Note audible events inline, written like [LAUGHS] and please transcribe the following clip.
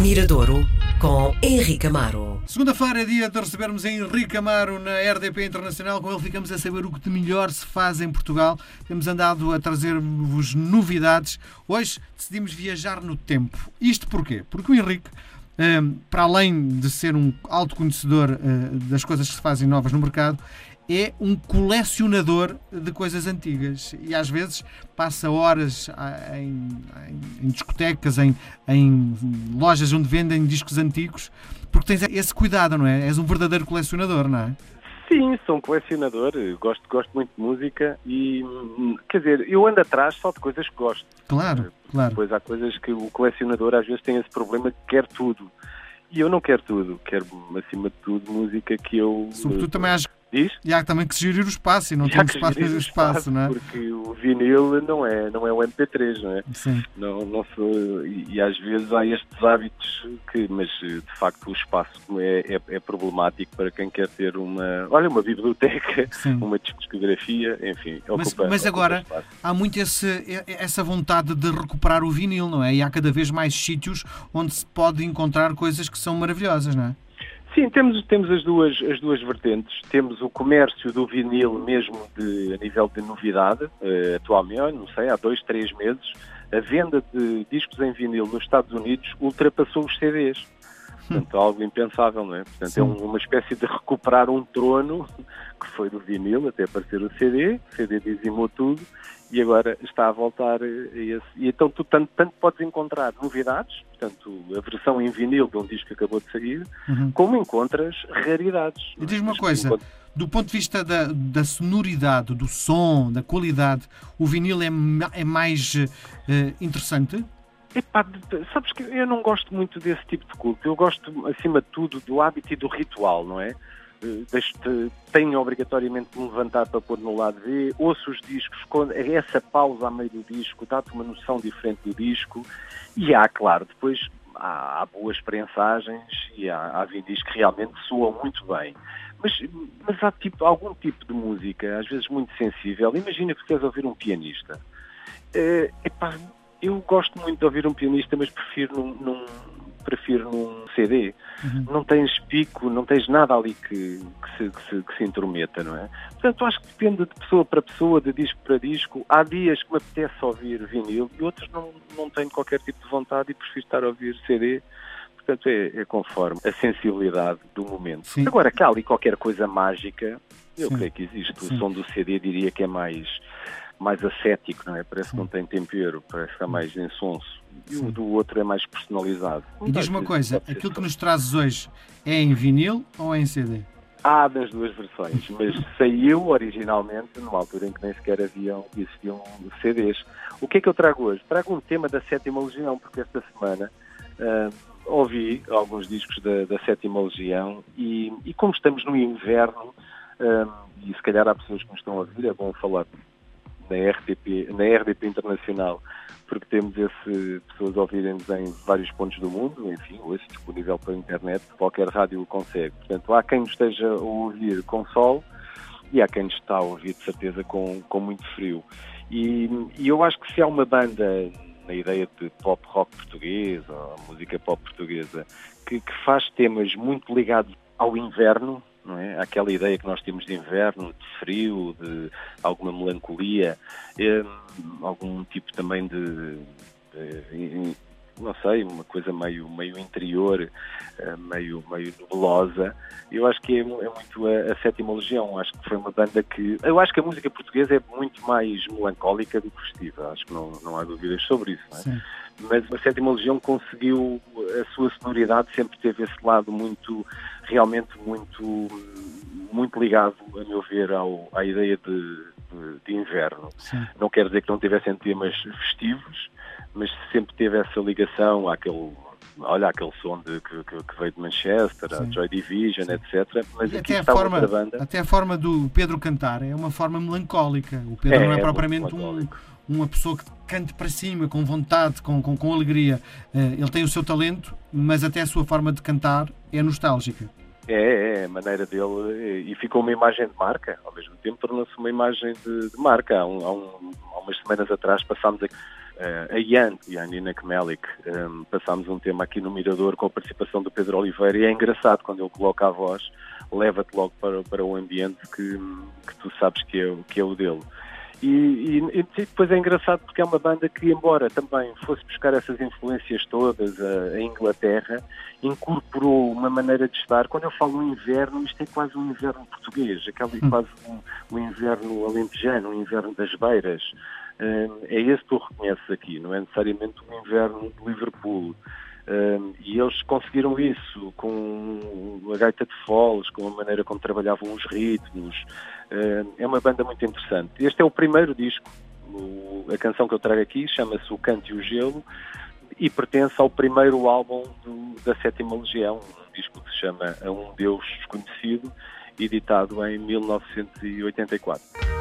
Miradouro com Henrique Amaro. Segunda-feira é dia de recebermos Henrique Amaro na RDP Internacional. Com ele ficamos a saber o que de melhor se faz em Portugal. Temos andado a trazer-vos novidades. Hoje decidimos viajar no tempo. Isto porquê? Porque o Henrique, hum, para além de ser um alto conhecedor hum, das coisas que se fazem novas no mercado, é um colecionador de coisas antigas e às vezes passa horas ah, em, em, em discotecas, em, em, lojas onde vendem discos antigos, porque tens esse cuidado, não é? És um verdadeiro colecionador, não é? Sim, sou um colecionador, gosto, gosto muito de música e, quer dizer, eu ando atrás só de coisas que gosto. Claro, claro. Depois há coisas que o colecionador às vezes tem esse problema que quer tudo. E eu não quero tudo, quero acima de tudo música que eu. Sobretudo também acho Diz? E há também que gerir o espaço e não tem espaço no espaço, não é? Porque o vinil não é, não é o MP3, não é? Sim. Não, não sou, e, e, às vezes há estes hábitos que, mas de facto o espaço é, é, é problemático para quem quer ter uma, olha, uma biblioteca, Sim. uma discografia, enfim. Mas, ocupa, mas agora há muito esse, essa vontade de recuperar o vinil, não é? E há cada vez mais sítios onde se pode encontrar coisas que são maravilhosas, não é? Sim, temos, temos as, duas, as duas vertentes. Temos o comércio do vinil mesmo de, a nível de novidade, uh, atualmente, não sei, há dois, três meses, a venda de discos em vinil nos Estados Unidos ultrapassou os CDs. Portanto, algo impensável, não é? Portanto, Sim. é uma espécie de recuperar um trono [LAUGHS] que foi do vinil até aparecer o CD, o CD dizimou tudo e agora está a voltar a esse. E então tu tanto, tanto podes encontrar novidades, portanto, a versão em vinil de um disco que acabou de sair, uhum. como encontras raridades. E diz uma coisa, do ponto de vista da, da sonoridade, do som, da qualidade, o vinil é, é mais uh, interessante? Epá, sabes que eu não gosto muito desse tipo de culto. Eu gosto, acima de tudo, do hábito e do ritual, não é? Tenho obrigatoriamente de me levantar para pôr no lado B, ouço os discos, essa pausa a meio do disco dá-te uma noção diferente do disco e há, claro, depois há, há boas prensagens e há, há que realmente soam muito bem. Mas, mas há tipo, algum tipo de música, às vezes muito sensível. Imagina que queres ouvir um pianista. É, epá, eu gosto muito de ouvir um pianista, mas prefiro num, num prefiro num CD. Uhum. Não tens pico, não tens nada ali que, que, se, que, se, que se intrometa, não é? Portanto, acho que depende de pessoa para pessoa, de disco para disco. Há dias que me apetece ouvir vinil e outros não, não tenho qualquer tipo de vontade e prefiro estar a ouvir CD. Portanto, é, é conforme a sensibilidade do momento. Sim. Agora, que há ali qualquer coisa mágica, eu Sim. creio que existe. O Sim. som do CD diria que é mais mais ascético, não é? Parece que não tem tempero, parece que é mais insonso. E o do outro é mais personalizado. E diz uma coisa, aquilo que nos trazes hoje é em vinil ou é em CD? Há das duas versões, mas [LAUGHS] saiu originalmente numa altura em que nem sequer haviam, existiam CDs. O que é que eu trago hoje? Trago um tema da Sétima Legião, porque esta semana uh, ouvi alguns discos da, da Sétima Legião e, e, como estamos no inverno, uh, e se calhar há pessoas que me estão a ouvir, é bom falar na RDP, na RDP Internacional, porque temos esse, pessoas ouvirem-nos em vários pontos do mundo, enfim, hoje disponível pela internet, qualquer rádio o consegue. Portanto, há quem nos esteja a ouvir com sol e há quem nos está a ouvir, de certeza, com, com muito frio. E, e eu acho que se há uma banda na ideia de pop rock português, ou música pop portuguesa, que, que faz temas muito ligados ao inverno, não é? Aquela ideia que nós temos de inverno, de frio, de alguma melancolia, é, algum tipo também de, de, não sei, uma coisa meio, meio interior, eh, meio, meio nebulosa. Eu acho que é, é muito a, a, Sétima Legião. Acho que foi uma banda que. Eu acho que a música portuguesa é muito mais melancólica do que festiva. Acho que não, não há dúvidas sobre isso. Não é? Mas a Sétima Legião conseguiu, a sua sonoridade sempre teve esse lado muito, realmente muito, muito ligado, a meu ver, ao, à ideia de, de, de inverno. Sim. Não quer dizer que não tivessem temas festivos, mas sempre teve essa ligação àquele olha aquele som de, que, que, veio de Manchester, Sim. a Joy Division, Sim. etc. Mas e aqui até está a forma, outra banda. Até a forma do Pedro cantar é uma forma melancólica. O Pedro é, não é, é propriamente um, uma pessoa que cante para cima, com vontade, com, com, com alegria. Eh, ele tem o seu talento, mas até a sua forma de cantar é nostálgica. É, é, a maneira dele e ficou uma imagem de marca, ao mesmo tempo tornou-se uma imagem de, de marca. Há, um, há, um, há, umas semanas atrás passámos a, a Yant e a Nina Kmelik. Um, passámos um tema aqui no Mirador com a participação do Pedro Oliveira e é engraçado quando ele coloca a voz, leva-te logo para, para o ambiente que, que tu sabes que é, que é o dele. E, e, e, depois é engraçado porque é uma banda que, embora também fosse buscar essas influências todas, a, a, Inglaterra, incorporou uma maneira de estar. Quando eu falo inverno, isto é quase um inverno português, aquele hum. quase um, um, inverno alentejano, um inverno das beiras. Um, é esse que tu reconheces aqui, não é necessariamente um inverno de Liverpool. E eles conseguiram isso com a gaita de foles, com a maneira como trabalhavam os ritmos. É uma banda muito interessante. Este é o primeiro disco. O, a canção que eu trago aqui chama-se O Canto e o Gelo e pertence ao primeiro álbum do, da Sétima Legião, um disco que se chama A Um Deus Desconhecido, editado em 1984.